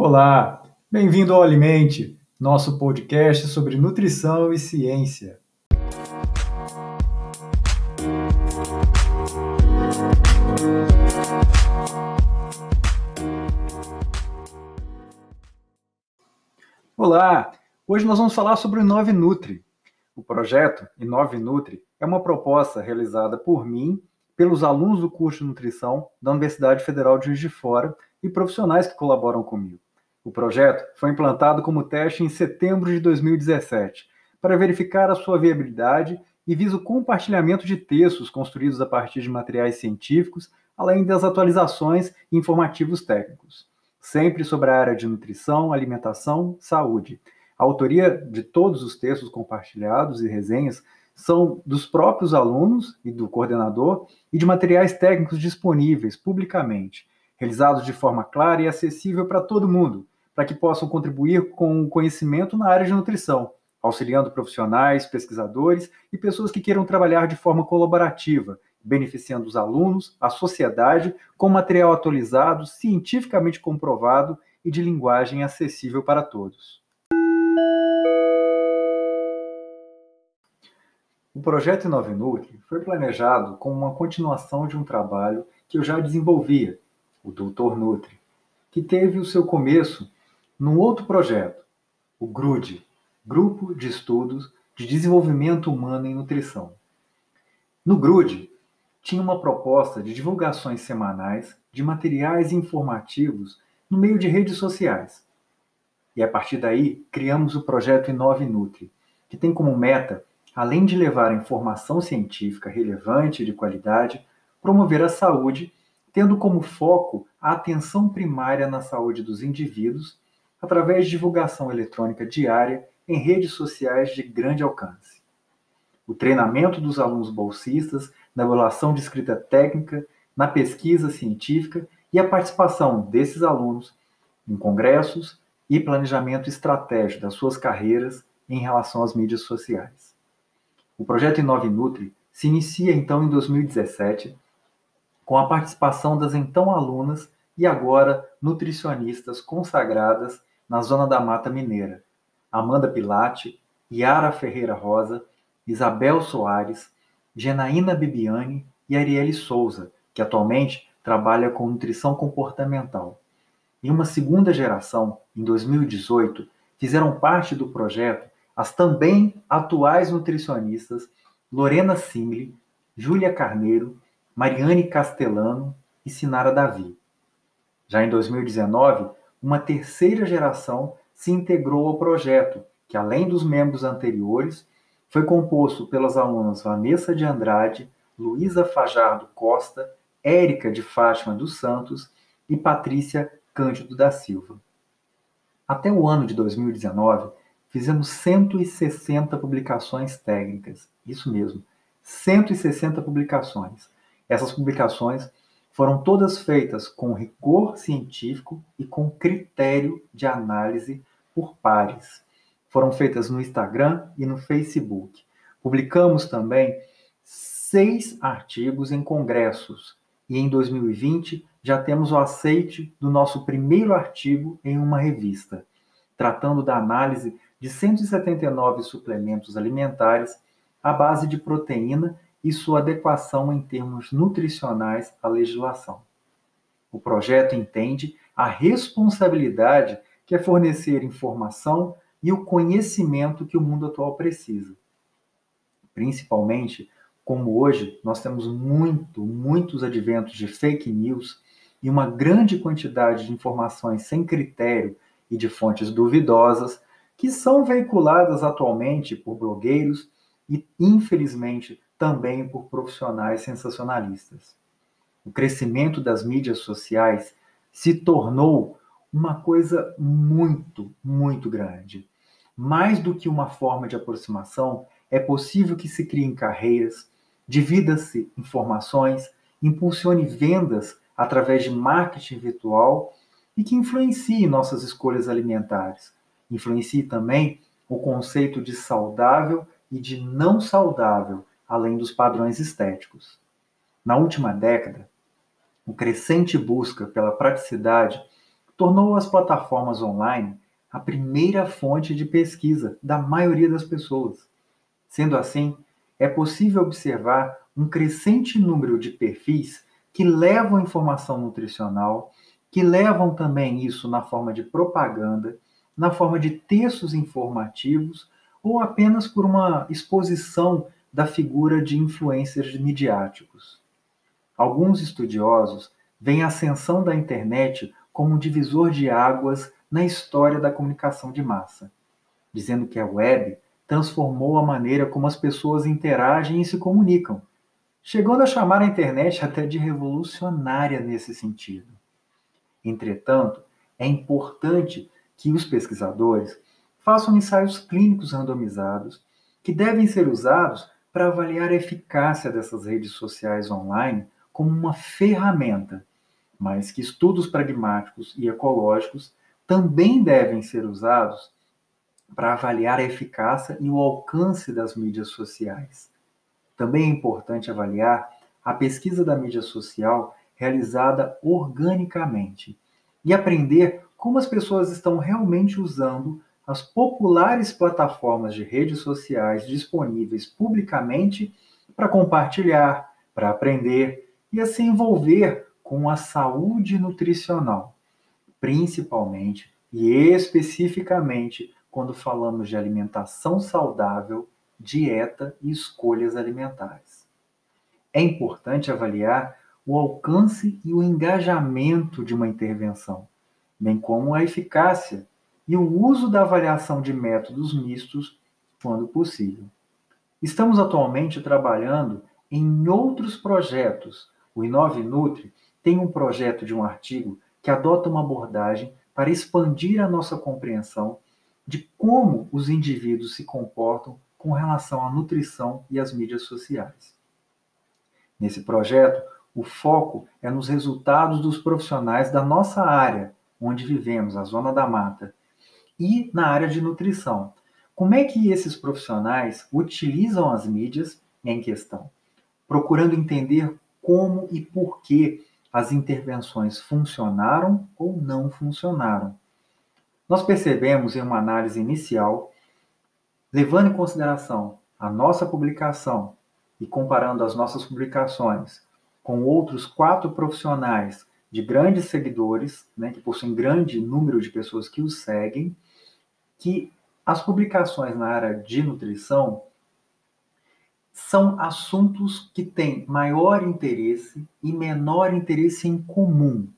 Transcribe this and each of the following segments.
Olá, bem-vindo ao Alimente, nosso podcast sobre nutrição e ciência. Olá, hoje nós vamos falar sobre o Inove Nutri. O projeto Inove Nutri é uma proposta realizada por mim, pelos alunos do curso de nutrição da Universidade Federal de Juiz de Fora e profissionais que colaboram comigo. O projeto foi implantado como teste em setembro de 2017 para verificar a sua viabilidade e visa o compartilhamento de textos construídos a partir de materiais científicos, além das atualizações e informativos técnicos, sempre sobre a área de nutrição, alimentação, saúde. A autoria de todos os textos compartilhados e resenhas são dos próprios alunos e do coordenador e de materiais técnicos disponíveis publicamente realizados de forma clara e acessível para todo mundo, para que possam contribuir com o conhecimento na área de nutrição, auxiliando profissionais, pesquisadores e pessoas que queiram trabalhar de forma colaborativa, beneficiando os alunos, a sociedade, com material atualizado, cientificamente comprovado e de linguagem acessível para todos. O projeto Inove Nutri foi planejado como uma continuação de um trabalho que eu já desenvolvia o Doutor Nutri, que teve o seu começo num outro projeto, o GRUD, Grupo de Estudos de Desenvolvimento Humano em Nutrição. No GRUD, tinha uma proposta de divulgações semanais de materiais informativos no meio de redes sociais. E a partir daí, criamos o projeto Inove Nutri, que tem como meta, além de levar informação científica relevante e de qualidade, promover a saúde tendo como foco a atenção primária na saúde dos indivíduos através de divulgação eletrônica diária em redes sociais de grande alcance. O treinamento dos alunos bolsistas na evaluação de escrita técnica, na pesquisa científica e a participação desses alunos em congressos e planejamento estratégico das suas carreiras em relação às mídias sociais. O projeto Inove Nutri se inicia então em 2017 com a participação das então alunas e agora nutricionistas consagradas na Zona da Mata Mineira, Amanda Pilate, Yara Ferreira Rosa, Isabel Soares, Genaína Bibiani e Arielle Souza, que atualmente trabalha com nutrição comportamental. Em uma segunda geração, em 2018, fizeram parte do projeto as também atuais nutricionistas Lorena Simli, Júlia Carneiro Mariane Castellano e Sinara Davi. Já em 2019, uma terceira geração se integrou ao projeto, que além dos membros anteriores, foi composto pelas alunas Vanessa de Andrade, Luísa Fajardo Costa, Érica de Fátima dos Santos e Patrícia Cândido da Silva. Até o ano de 2019, fizemos 160 publicações técnicas. Isso mesmo, 160 publicações essas publicações foram todas feitas com rigor científico e com critério de análise por pares. Foram feitas no Instagram e no Facebook. Publicamos também seis artigos em congressos e em 2020 já temos o aceite do nosso primeiro artigo em uma revista, tratando da análise de 179 suplementos alimentares à base de proteína e sua adequação em termos nutricionais à legislação. O projeto entende a responsabilidade que é fornecer informação e o conhecimento que o mundo atual precisa. Principalmente, como hoje nós temos muito, muitos adventos de fake news e uma grande quantidade de informações sem critério e de fontes duvidosas que são veiculadas atualmente por blogueiros e, infelizmente, também por profissionais sensacionalistas. O crescimento das mídias sociais se tornou uma coisa muito, muito grande. Mais do que uma forma de aproximação, é possível que se criem carreiras, divida-se informações, impulsione vendas através de marketing virtual e que influencie nossas escolhas alimentares. Influencie também o conceito de saudável e de não saudável, além dos padrões estéticos. Na última década, o crescente busca pela praticidade tornou as plataformas online a primeira fonte de pesquisa da maioria das pessoas. Sendo assim, é possível observar um crescente número de perfis que levam informação nutricional, que levam também isso na forma de propaganda, na forma de textos informativos ou apenas por uma exposição da figura de influencers midiáticos. Alguns estudiosos veem a ascensão da internet como um divisor de águas na história da comunicação de massa, dizendo que a web transformou a maneira como as pessoas interagem e se comunicam, chegando a chamar a internet até de revolucionária nesse sentido. Entretanto, é importante que os pesquisadores façam ensaios clínicos randomizados que devem ser usados para avaliar a eficácia dessas redes sociais online como uma ferramenta, mas que estudos pragmáticos e ecológicos também devem ser usados para avaliar a eficácia e o alcance das mídias sociais. Também é importante avaliar a pesquisa da mídia social realizada organicamente e aprender como as pessoas estão realmente usando as populares plataformas de redes sociais disponíveis publicamente para compartilhar, para aprender e a se envolver com a saúde nutricional, principalmente e especificamente quando falamos de alimentação saudável dieta e escolhas alimentares. É importante avaliar o alcance e o engajamento de uma intervenção, bem como a eficácia e o uso da avaliação de métodos mistos quando possível. Estamos atualmente trabalhando em outros projetos. O Inove Nutri tem um projeto de um artigo que adota uma abordagem para expandir a nossa compreensão de como os indivíduos se comportam com relação à nutrição e às mídias sociais. Nesse projeto, o foco é nos resultados dos profissionais da nossa área, onde vivemos, a Zona da Mata, e na área de nutrição. Como é que esses profissionais utilizam as mídias em questão? Procurando entender como e por que as intervenções funcionaram ou não funcionaram. Nós percebemos em uma análise inicial Levando em consideração a nossa publicação e comparando as nossas publicações com outros quatro profissionais de grandes seguidores, né, que possuem grande número de pessoas que os seguem, que as publicações na área de nutrição são assuntos que têm maior interesse e menor interesse em comum.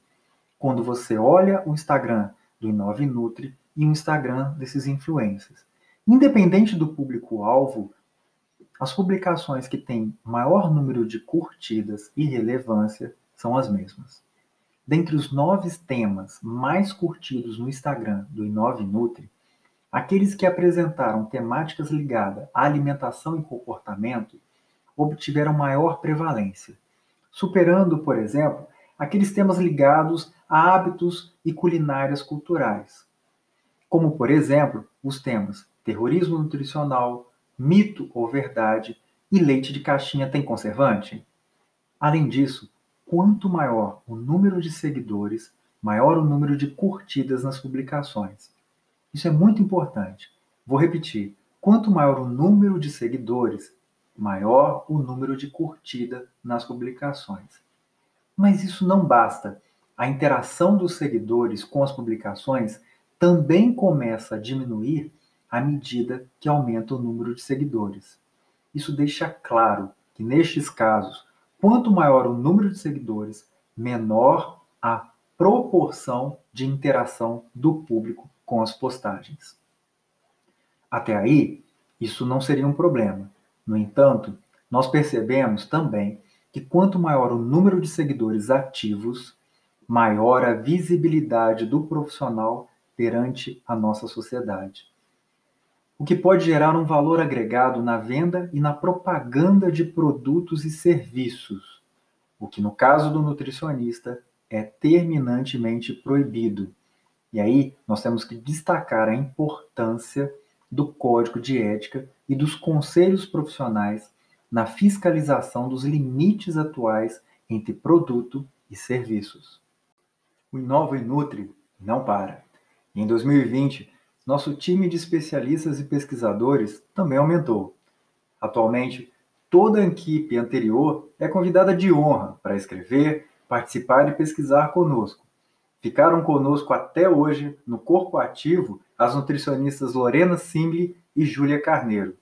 Quando você olha o Instagram do Inove Nutri e o Instagram desses influencers. Independente do público-alvo, as publicações que têm maior número de curtidas e relevância são as mesmas. Dentre os nove temas mais curtidos no Instagram do Inove Nutri, aqueles que apresentaram temáticas ligadas à alimentação e comportamento obtiveram maior prevalência, superando, por exemplo, aqueles temas ligados a hábitos e culinárias culturais, como, por exemplo, os temas terrorismo nutricional, mito ou verdade e leite de caixinha tem conservante? Além disso, quanto maior o número de seguidores, maior o número de curtidas nas publicações. Isso é muito importante. Vou repetir: quanto maior o número de seguidores, maior o número de curtida nas publicações. Mas isso não basta. A interação dos seguidores com as publicações também começa a diminuir à medida que aumenta o número de seguidores. Isso deixa claro que, nestes casos, quanto maior o número de seguidores, menor a proporção de interação do público com as postagens. Até aí, isso não seria um problema. No entanto, nós percebemos também que quanto maior o número de seguidores ativos, maior a visibilidade do profissional perante a nossa sociedade o que pode gerar um valor agregado na venda e na propaganda de produtos e serviços, o que no caso do nutricionista é terminantemente proibido. E aí nós temos que destacar a importância do código de ética e dos conselhos profissionais na fiscalização dos limites atuais entre produto e serviços. O Inova e Nutri não para. em 2020, nosso time de especialistas e pesquisadores também aumentou. Atualmente, toda a equipe anterior é convidada de honra para escrever, participar e pesquisar conosco. Ficaram conosco até hoje, no Corpo Ativo, as nutricionistas Lorena Simli e Júlia Carneiro.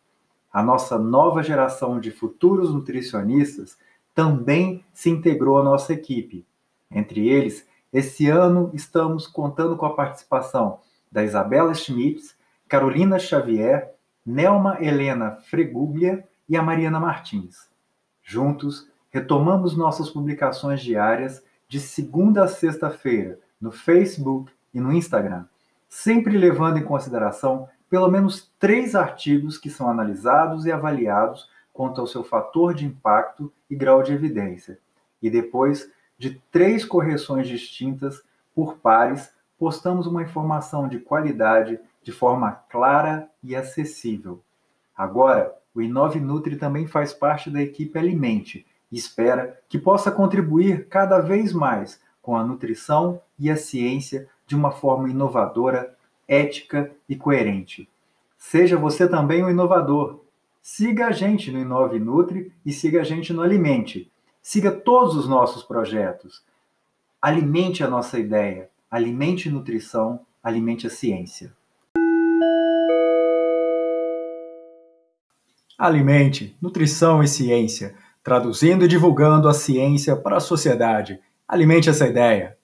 A nossa nova geração de futuros nutricionistas também se integrou à nossa equipe. Entre eles, esse ano estamos contando com a participação da Isabela Schmitz, Carolina Xavier, Nelma Helena Freguglia e a Mariana Martins. Juntos, retomamos nossas publicações diárias de segunda a sexta-feira no Facebook e no Instagram, sempre levando em consideração pelo menos três artigos que são analisados e avaliados quanto ao seu fator de impacto e grau de evidência, e depois de três correções distintas por pares, postamos uma informação de qualidade de forma clara e acessível. Agora, o Inove Nutri também faz parte da equipe Alimente e espera que possa contribuir cada vez mais com a nutrição e a ciência de uma forma inovadora, ética e coerente. Seja você também um inovador. Siga a gente no Inove Nutri e siga a gente no Alimente. Siga todos os nossos projetos. Alimente a nossa ideia. Alimente nutrição, alimente a ciência. Alimente, nutrição e ciência, traduzindo e divulgando a ciência para a sociedade. Alimente essa ideia.